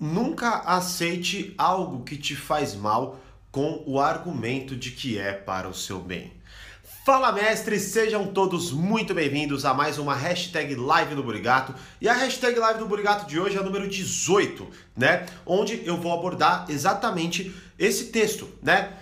Nunca aceite algo que te faz mal com o argumento de que é para o seu bem. Fala mestres, sejam todos muito bem-vindos a mais uma hashtag Live do Burigato. E a hashtag Live do Burigato de hoje é a número 18, né? Onde eu vou abordar exatamente esse texto, né?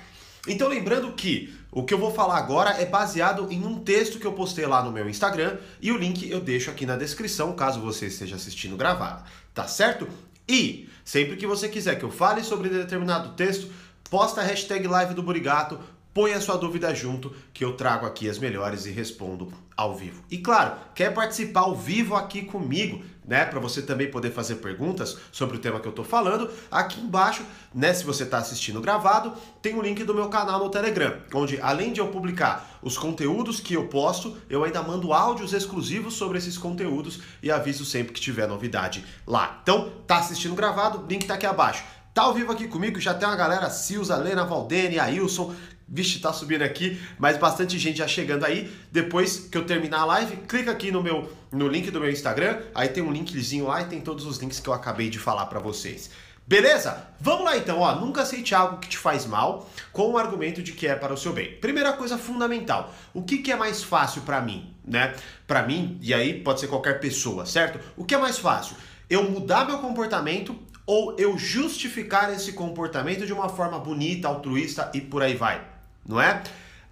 Então lembrando que o que eu vou falar agora é baseado em um texto que eu postei lá no meu Instagram e o link eu deixo aqui na descrição caso você esteja assistindo gravado, tá certo? E sempre que você quiser que eu fale sobre determinado texto, posta a hashtag live do Burigato, põe a sua dúvida junto que eu trago aqui as melhores e respondo ao vivo. E claro, quer participar ao vivo aqui comigo, né, para você também poder fazer perguntas sobre o tema que eu tô falando, aqui embaixo, né, se você está assistindo gravado, tem o link do meu canal no Telegram, onde além de eu publicar os conteúdos que eu posto, eu ainda mando áudios exclusivos sobre esses conteúdos e aviso sempre que tiver novidade lá. Então, tá assistindo gravado, link tá aqui abaixo. Tá ao vivo aqui comigo, já tem uma galera, Silza, Lena, Valdene, Ailson, Vixe, tá subindo aqui, mas bastante gente já chegando aí. Depois que eu terminar a live, clica aqui no meu no link do meu Instagram, aí tem um linkzinho lá e tem todos os links que eu acabei de falar para vocês. Beleza? Vamos lá então, ó, nunca aceite algo que te faz mal com o argumento de que é para o seu bem. Primeira coisa fundamental, o que, que é mais fácil para mim, né? Para mim, e aí pode ser qualquer pessoa, certo? O que é mais fácil? Eu mudar meu comportamento ou eu justificar esse comportamento de uma forma bonita, altruísta e por aí vai? não é?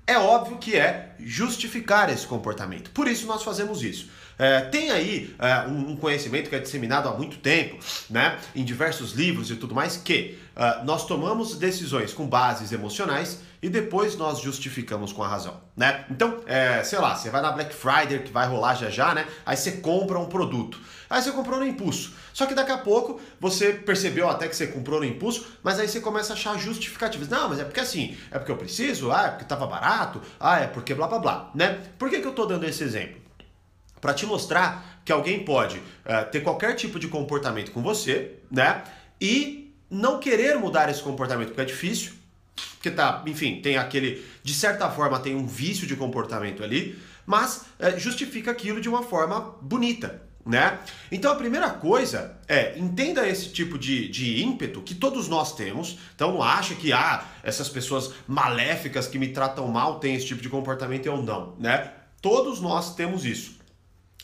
É óbvio que é justificar esse comportamento. Por isso nós fazemos isso. É, tem aí é, um conhecimento que é disseminado há muito tempo, né, em diversos livros e tudo mais, que uh, nós tomamos decisões com bases emocionais e depois nós justificamos com a razão, né? Então, é, sei lá, você vai na Black Friday que vai rolar já já, né? Aí você compra um produto. Aí você comprou no impulso. Só que daqui a pouco você percebeu até que você comprou no impulso, mas aí você começa a achar justificativas. Não, mas é porque assim, é porque eu preciso, ah, é porque estava barato, ah, é porque blá blá blá, né? Por que, que eu estou dando esse exemplo? Para te mostrar que alguém pode uh, ter qualquer tipo de comportamento com você, né? E não querer mudar esse comportamento, porque é difícil, porque tá, enfim, tem aquele, de certa forma, tem um vício de comportamento ali, mas uh, justifica aquilo de uma forma bonita, né? Então a primeira coisa é entenda esse tipo de, de ímpeto que todos nós temos. Então não acha que ah, essas pessoas maléficas que me tratam mal têm esse tipo de comportamento ou não, né? Todos nós temos isso.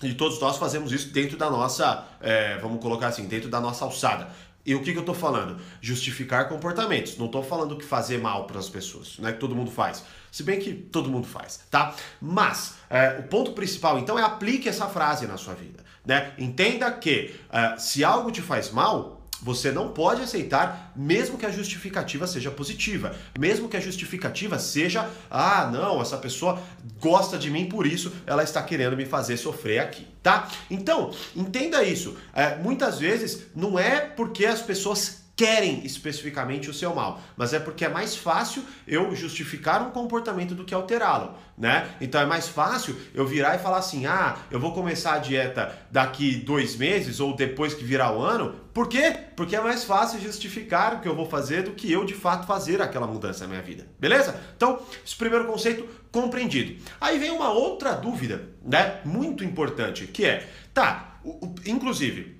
E todos nós fazemos isso dentro da nossa, é, vamos colocar assim, dentro da nossa alçada. E o que, que eu estou falando? Justificar comportamentos. Não estou falando que fazer mal para as pessoas, não é que todo mundo faz. Se bem que todo mundo faz, tá? Mas é, o ponto principal, então, é aplique essa frase na sua vida. Né? Entenda que uh, se algo te faz mal, você não pode aceitar, mesmo que a justificativa seja positiva, mesmo que a justificativa seja, ah, não, essa pessoa gosta de mim, por isso ela está querendo me fazer sofrer aqui, tá? Então, entenda isso. É, muitas vezes não é porque as pessoas querem especificamente o seu mal, mas é porque é mais fácil eu justificar um comportamento do que alterá-lo, né? Então é mais fácil eu virar e falar assim, ah, eu vou começar a dieta daqui dois meses ou depois que virar o ano, por quê? Porque é mais fácil justificar o que eu vou fazer do que eu de fato fazer aquela mudança na minha vida, beleza? Então, esse primeiro conceito compreendido. Aí vem uma outra dúvida, né? Muito importante, que é, tá, o, o, inclusive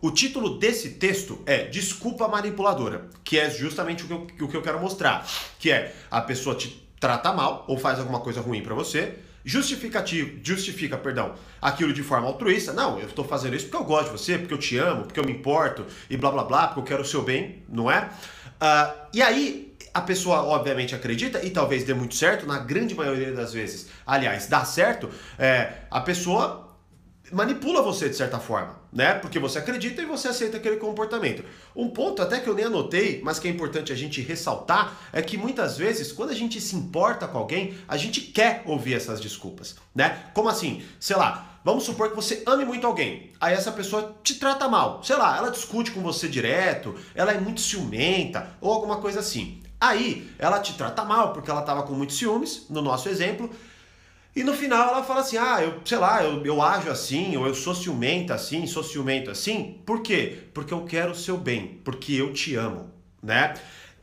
o título desse texto é Desculpa Manipuladora, que é justamente o que, eu, o que eu quero mostrar, que é a pessoa te trata mal ou faz alguma coisa ruim para você, justificativo, justifica, perdão, aquilo de forma altruísta. Não, eu estou fazendo isso porque eu gosto de você, porque eu te amo, porque eu me importo e blá blá blá, porque eu quero o seu bem, não é? Uh, e aí a pessoa obviamente acredita e talvez dê muito certo, na grande maioria das vezes, aliás, dá certo, é, a pessoa manipula você de certa forma, né? Porque você acredita e você aceita aquele comportamento. Um ponto até que eu nem anotei, mas que é importante a gente ressaltar, é que muitas vezes, quando a gente se importa com alguém, a gente quer ouvir essas desculpas, né? Como assim? Sei lá, vamos supor que você ame muito alguém, aí essa pessoa te trata mal, sei lá, ela discute com você direto, ela é muito ciumenta ou alguma coisa assim. Aí, ela te trata mal porque ela estava com muitos ciúmes, no nosso exemplo, e no final ela fala assim: ah, eu sei lá, eu, eu ajo assim, ou eu sou ciumenta assim, sou ciumento assim. Por quê? Porque eu quero o seu bem, porque eu te amo, né?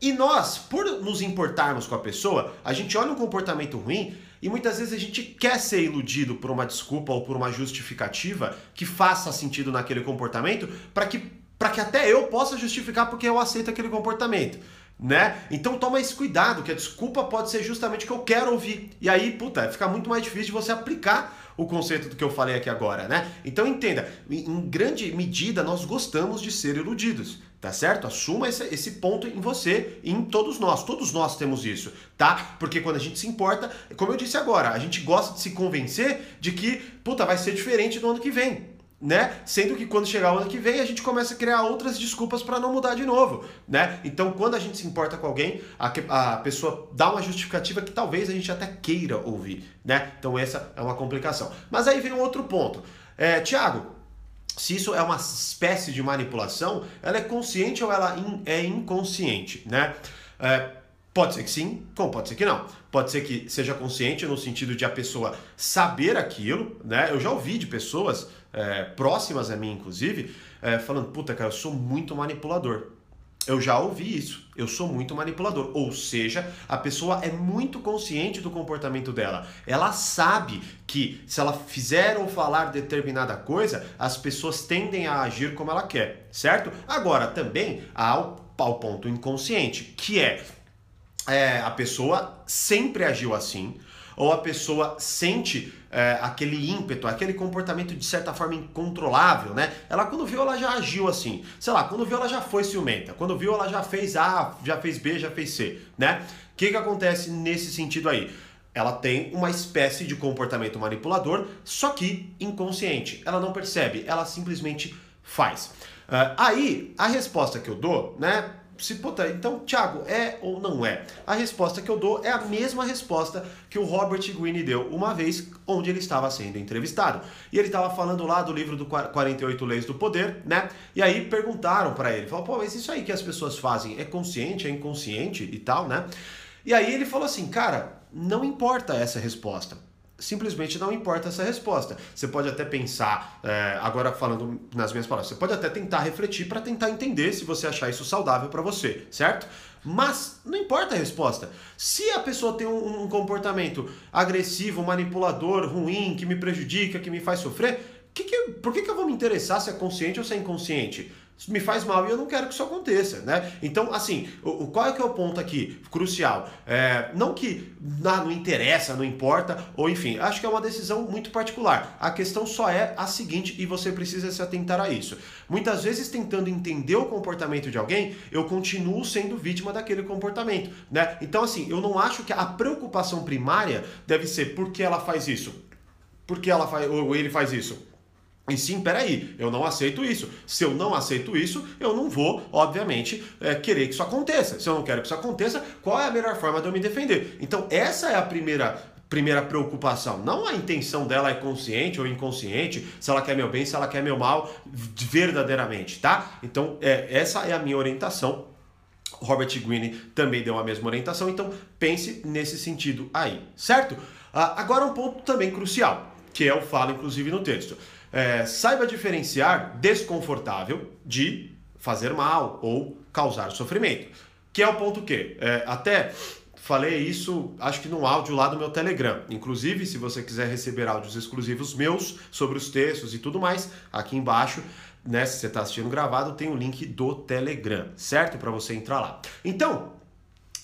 E nós, por nos importarmos com a pessoa, a gente olha um comportamento ruim e muitas vezes a gente quer ser iludido por uma desculpa ou por uma justificativa que faça sentido naquele comportamento para que para que até eu possa justificar porque eu aceito aquele comportamento né? Então toma esse cuidado, que a desculpa pode ser justamente o que eu quero ouvir. E aí, puta, fica muito mais difícil de você aplicar o conceito do que eu falei aqui agora, né? Então entenda, em grande medida nós gostamos de ser iludidos, tá certo? Assuma esse, esse ponto em você e em todos nós. Todos nós temos isso, tá? Porque quando a gente se importa, como eu disse agora, a gente gosta de se convencer de que, puta, vai ser diferente no ano que vem né? Sendo que quando chegar o ano que vem a gente começa a criar outras desculpas para não mudar de novo, né? Então quando a gente se importa com alguém, a, a pessoa dá uma justificativa que talvez a gente até queira ouvir, né? Então essa é uma complicação. Mas aí vem um outro ponto. É, Tiago, se isso é uma espécie de manipulação, ela é consciente ou ela in, é inconsciente, né? É, Pode ser que sim, como pode ser que não. Pode ser que seja consciente no sentido de a pessoa saber aquilo, né? Eu já ouvi de pessoas é, próximas a mim, inclusive, é, falando: puta, cara, eu sou muito manipulador. Eu já ouvi isso. Eu sou muito manipulador. Ou seja, a pessoa é muito consciente do comportamento dela. Ela sabe que se ela fizer ou falar determinada coisa, as pessoas tendem a agir como ela quer, certo? Agora, também há o, ao ponto inconsciente, que é é, a pessoa sempre agiu assim, ou a pessoa sente é, aquele ímpeto, aquele comportamento de certa forma incontrolável, né? Ela quando viu, ela já agiu assim. Sei lá, quando viu, ela já foi ciumenta. Quando viu, ela já fez A, já fez B, já fez C, né? O que, que acontece nesse sentido aí? Ela tem uma espécie de comportamento manipulador, só que inconsciente. Ela não percebe, ela simplesmente faz. Uh, aí, a resposta que eu dou, né? Se puta, então, Thiago, é ou não é? A resposta que eu dou é a mesma resposta que o Robert Greene deu uma vez onde ele estava sendo entrevistado. E ele estava falando lá do livro do 48 Leis do Poder, né? E aí perguntaram para ele, falou, pô, mas isso aí que as pessoas fazem é consciente, é inconsciente e tal, né? E aí ele falou assim, cara, não importa essa resposta simplesmente não importa essa resposta. Você pode até pensar, é, agora falando nas minhas palavras, você pode até tentar refletir para tentar entender se você achar isso saudável para você, certo? Mas não importa a resposta. Se a pessoa tem um, um, comportamento agressivo, manipulador, ruim, que me prejudica, que me faz sofrer, que que, por que, que eu vou me interessar se é consciente ou se é inconsciente? me faz mal e eu não quero que isso aconteça, né? Então, assim, o, o qual é que é o ponto aqui crucial? É, não que não interessa, não importa, ou enfim, acho que é uma decisão muito particular. A questão só é a seguinte e você precisa se atentar a isso. Muitas vezes, tentando entender o comportamento de alguém, eu continuo sendo vítima daquele comportamento, né? Então, assim, eu não acho que a preocupação primária deve ser por que ela faz isso, por que ela faz, ou ele faz isso e sim, peraí, eu não aceito isso. Se eu não aceito isso, eu não vou, obviamente, é, querer que isso aconteça. Se eu não quero que isso aconteça, qual é a melhor forma de eu me defender? Então, essa é a primeira primeira preocupação. Não a intenção dela é consciente ou inconsciente, se ela quer meu bem, se ela quer meu mal, verdadeiramente, tá? Então, é, essa é a minha orientação. Robert Greene também deu a mesma orientação, então pense nesse sentido aí, certo? Ah, agora um ponto também crucial, que eu falo inclusive no texto. É, saiba diferenciar desconfortável de fazer mal ou causar sofrimento. Que é o ponto que é, até falei isso, acho que no áudio lá do meu Telegram. Inclusive, se você quiser receber áudios exclusivos meus sobre os textos e tudo mais, aqui embaixo, né, se você está assistindo gravado, tem o link do Telegram, certo? Para você entrar lá. Então,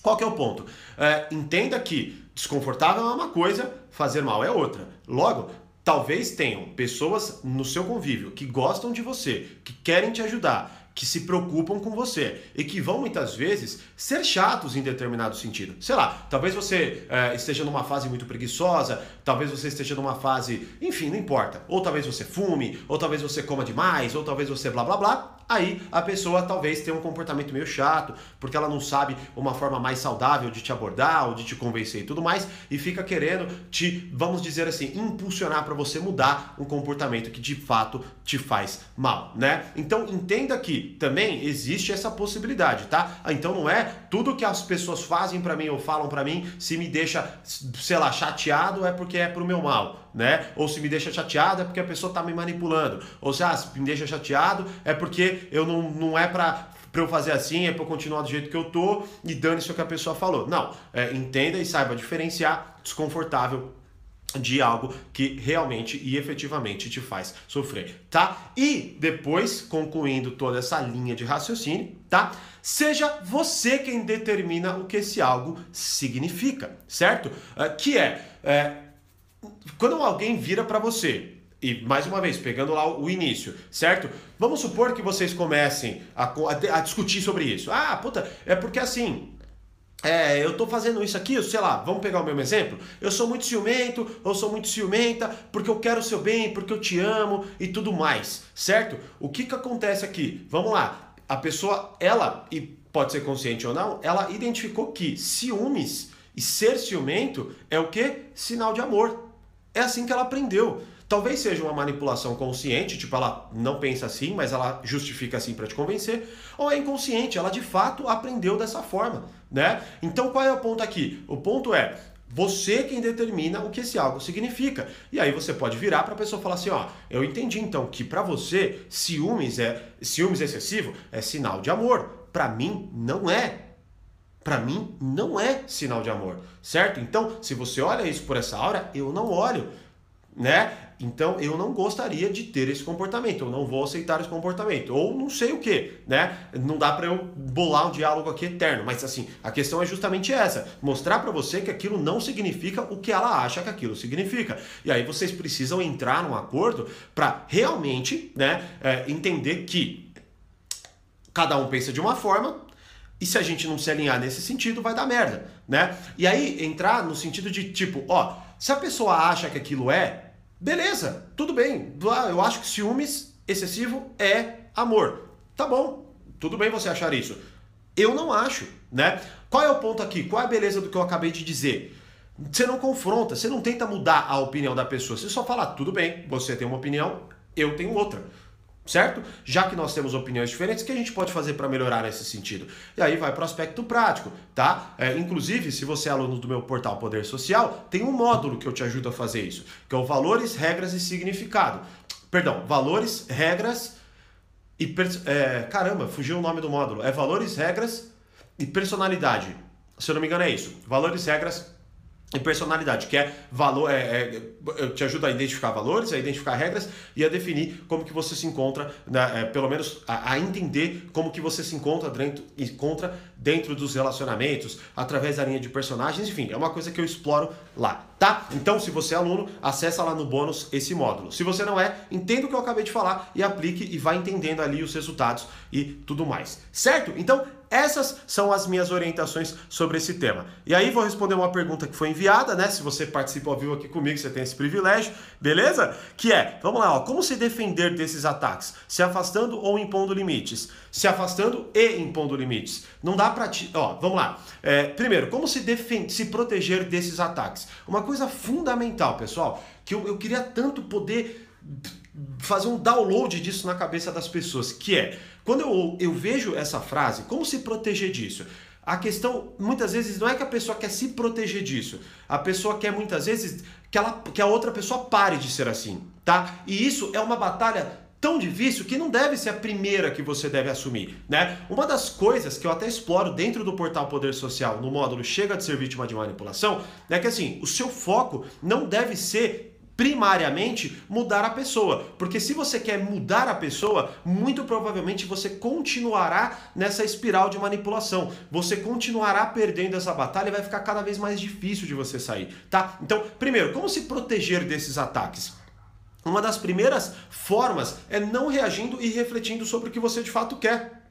qual que é o ponto? É, entenda que desconfortável é uma coisa, fazer mal é outra. Logo, Talvez tenham pessoas no seu convívio que gostam de você, que querem te ajudar, que se preocupam com você e que vão muitas vezes ser chatos em determinado sentido. Sei lá, talvez você é, esteja numa fase muito preguiçosa, talvez você esteja numa fase, enfim, não importa. Ou talvez você fume, ou talvez você coma demais, ou talvez você blá blá blá. Aí a pessoa talvez tenha um comportamento meio chato, porque ela não sabe uma forma mais saudável de te abordar ou de te convencer e tudo mais, e fica querendo te, vamos dizer assim, impulsionar para você mudar um comportamento que de fato te faz mal, né? Então entenda que também existe essa possibilidade, tá? Ah, então não é tudo que as pessoas fazem para mim ou falam para mim, se me deixa, sei lá, chateado é porque é pro meu mal, né? Ou se me deixa chateado é porque a pessoa tá me manipulando. Ou se, ah, se me deixa chateado é porque eu não, não é pra para eu fazer assim, é para eu continuar do jeito que eu tô e dane-se o que a pessoa falou. Não, é, entenda e saiba diferenciar desconfortável de algo que realmente e efetivamente te faz sofrer, tá? E depois, concluindo toda essa linha de raciocínio, tá? Seja você quem determina o que esse algo significa, certo? Uh, que é, é, quando alguém vira para você e mais uma vez, pegando lá o início, certo? Vamos supor que vocês comecem a, a, a discutir sobre isso. Ah, puta, é porque assim, é, eu tô fazendo isso aqui, sei lá, vamos pegar o meu exemplo. Eu sou muito ciumento, eu sou muito ciumenta, porque eu quero o seu bem, porque eu te amo e tudo mais, certo? O que que acontece aqui? Vamos lá. A pessoa, ela, e pode ser consciente ou não, ela identificou que ciúmes e ser ciumento é o que? Sinal de amor. É assim que ela aprendeu. Talvez seja uma manipulação consciente, tipo ela não pensa assim, mas ela justifica assim para te convencer, ou é inconsciente, ela de fato aprendeu dessa forma, né? Então qual é o ponto aqui? O ponto é você quem determina o que esse algo significa. E aí você pode virar para a pessoa e falar assim, ó, eu entendi então que para você ciúmes é ciúmes excessivo é sinal de amor. Para mim não é. Para mim não é sinal de amor, certo? Então, se você olha isso por essa hora, eu não olho né? Então eu não gostaria de ter esse comportamento, eu não vou aceitar esse comportamento, ou não sei o que, né? Não dá para eu bolar um diálogo aqui eterno, mas assim, a questão é justamente essa: mostrar para você que aquilo não significa o que ela acha que aquilo significa. E aí vocês precisam entrar num acordo para realmente, né, é, entender que cada um pensa de uma forma, e se a gente não se alinhar nesse sentido, vai dar merda, né? E aí entrar no sentido de tipo, ó, se a pessoa acha que aquilo é, beleza, tudo bem. Ah, eu acho que ciúmes excessivo é amor. Tá bom, tudo bem você achar isso. Eu não acho, né? Qual é o ponto aqui? Qual é a beleza do que eu acabei de dizer? Você não confronta, você não tenta mudar a opinião da pessoa. Você só fala, tudo bem, você tem uma opinião, eu tenho outra certo? Já que nós temos opiniões diferentes, o que a gente pode fazer para melhorar nesse sentido? E aí vai para o aspecto prático, tá? É, inclusive, se você é aluno do meu portal Poder Social, tem um módulo que eu te ajudo a fazer isso, que é o Valores, Regras e Significado. Perdão, Valores, Regras e... É, caramba, fugiu o nome do módulo. É Valores, Regras e Personalidade. Se eu não me engano é isso. Valores, Regras e personalidade, que é valor, é, é, te ajuda a identificar valores, a identificar regras e a definir como que você se encontra, né, é, pelo menos a, a, entender como que você se encontra dentro, encontra dentro dos relacionamentos, através da linha de personagens, enfim, é uma coisa que eu exploro lá, tá? Então, se você é aluno, acessa lá no bônus esse módulo. Se você não é, entenda o que eu acabei de falar e aplique e vá entendendo ali os resultados e tudo mais, certo? Então, essas são as minhas orientações sobre esse tema. E aí vou responder uma pergunta que foi enviada, né? Se você participa ao vivo aqui comigo, você tem esse privilégio, beleza? Que é, vamos lá, ó, como se defender desses ataques? Se afastando ou impondo limites? Se afastando e impondo limites. Não dá pra ti, ó, vamos lá. É, primeiro, como se defender, se proteger desses ataques? Uma coisa fundamental, pessoal, que eu, eu queria tanto poder fazer um download disso na cabeça das pessoas, que é quando eu, eu vejo essa frase, como se proteger disso? A questão, muitas vezes, não é que a pessoa quer se proteger disso. A pessoa quer, muitas vezes, que, ela, que a outra pessoa pare de ser assim, tá? E isso é uma batalha tão difícil que não deve ser a primeira que você deve assumir, né? Uma das coisas que eu até exploro dentro do portal Poder Social, no módulo Chega de ser vítima de manipulação, é que assim, o seu foco não deve ser primariamente mudar a pessoa. Porque se você quer mudar a pessoa, muito provavelmente você continuará nessa espiral de manipulação. Você continuará perdendo essa batalha e vai ficar cada vez mais difícil de você sair, tá? Então, primeiro, como se proteger desses ataques? Uma das primeiras formas é não reagindo e refletindo sobre o que você de fato quer.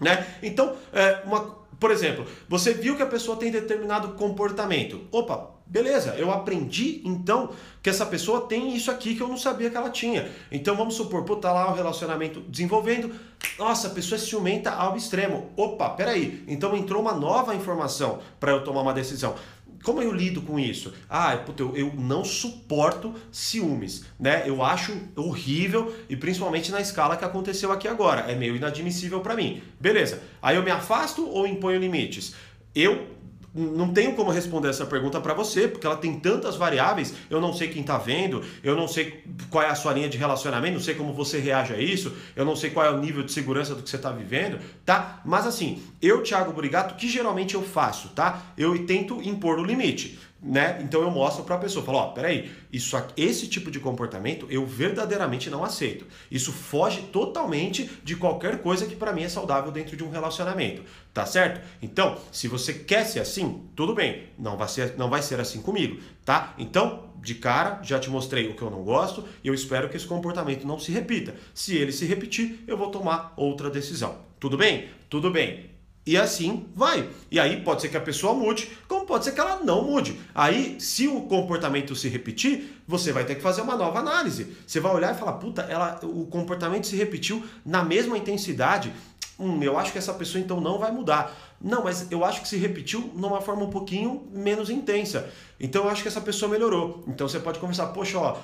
Né? Então, é, uma, por exemplo, você viu que a pessoa tem determinado comportamento. Opa, beleza, eu aprendi então que essa pessoa tem isso aqui que eu não sabia que ela tinha. Então vamos supor, pô, tá lá o relacionamento desenvolvendo. Nossa, a pessoa é ciumenta ao extremo. Opa, peraí. Então entrou uma nova informação para eu tomar uma decisão como eu lido com isso? Ah, puta, eu, eu não suporto ciúmes, né? Eu acho horrível e principalmente na escala que aconteceu aqui agora. É meio inadmissível para mim. Beleza. Aí eu me afasto ou imponho limites? Eu não tenho como responder essa pergunta para você, porque ela tem tantas variáveis, eu não sei quem está vendo, eu não sei qual é a sua linha de relacionamento, não sei como você reage a isso, eu não sei qual é o nível de segurança do que você está vivendo, tá? Mas assim, eu, Thiago Burigato, que geralmente eu faço, tá? Eu tento impor o limite. Né? Então eu mostro para a pessoa, falo, ó, oh, peraí, isso esse tipo de comportamento eu verdadeiramente não aceito. Isso foge totalmente de qualquer coisa que para mim é saudável dentro de um relacionamento, tá certo? Então, se você quer ser assim, tudo bem, não vai ser, não vai ser assim comigo, tá? Então, de cara, já te mostrei o que eu não gosto e eu espero que esse comportamento não se repita. Se ele se repetir, eu vou tomar outra decisão. Tudo bem? Tudo bem. E assim vai. E aí pode ser que a pessoa mude, como pode ser que ela não mude. Aí, se o comportamento se repetir, você vai ter que fazer uma nova análise. Você vai olhar e falar, puta, ela, o comportamento se repetiu na mesma intensidade. Hum, eu acho que essa pessoa então não vai mudar. Não, mas eu acho que se repetiu numa forma um pouquinho menos intensa. Então eu acho que essa pessoa melhorou. Então você pode conversar, poxa, ó,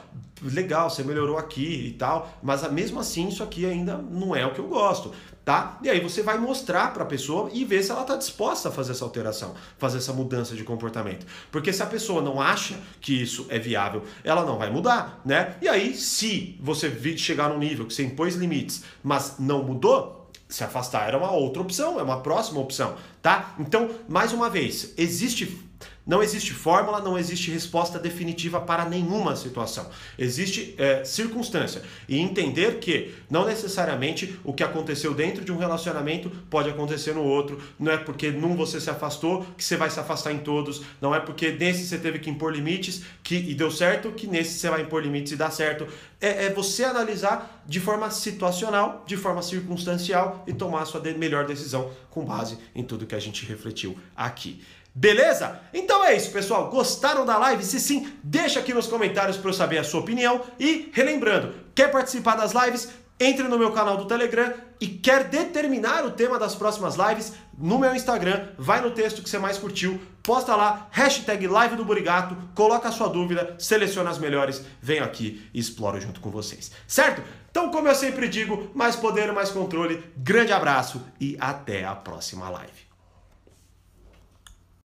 legal, você melhorou aqui e tal, mas mesmo assim isso aqui ainda não é o que eu gosto, tá? E aí você vai mostrar para a pessoa e ver se ela está disposta a fazer essa alteração, fazer essa mudança de comportamento. Porque se a pessoa não acha que isso é viável, ela não vai mudar, né? E aí, se você chegar num nível que você impôs limites, mas não mudou, se afastar era uma outra opção, é uma próxima opção, tá? Então, mais uma vez, existe não existe fórmula, não existe resposta definitiva para nenhuma situação. Existe é, circunstância. E entender que não necessariamente o que aconteceu dentro de um relacionamento pode acontecer no outro. Não é porque num você se afastou que você vai se afastar em todos. Não é porque nesse você teve que impor limites que, e deu certo que nesse você vai impor limites e dá certo. É, é você analisar de forma situacional, de forma circunstancial e tomar a sua melhor decisão com base em tudo que a gente refletiu aqui. Beleza? Então é isso, pessoal. Gostaram da live? Se sim, deixa aqui nos comentários para eu saber a sua opinião. E relembrando, quer participar das lives? Entre no meu canal do Telegram e quer determinar o tema das próximas lives no meu Instagram, vai no texto que você mais curtiu, posta lá, hashtag live do Burigato, coloca a sua dúvida, seleciona as melhores, venho aqui e exploro junto com vocês. Certo? Então, como eu sempre digo, mais poder, mais controle, grande abraço e até a próxima live.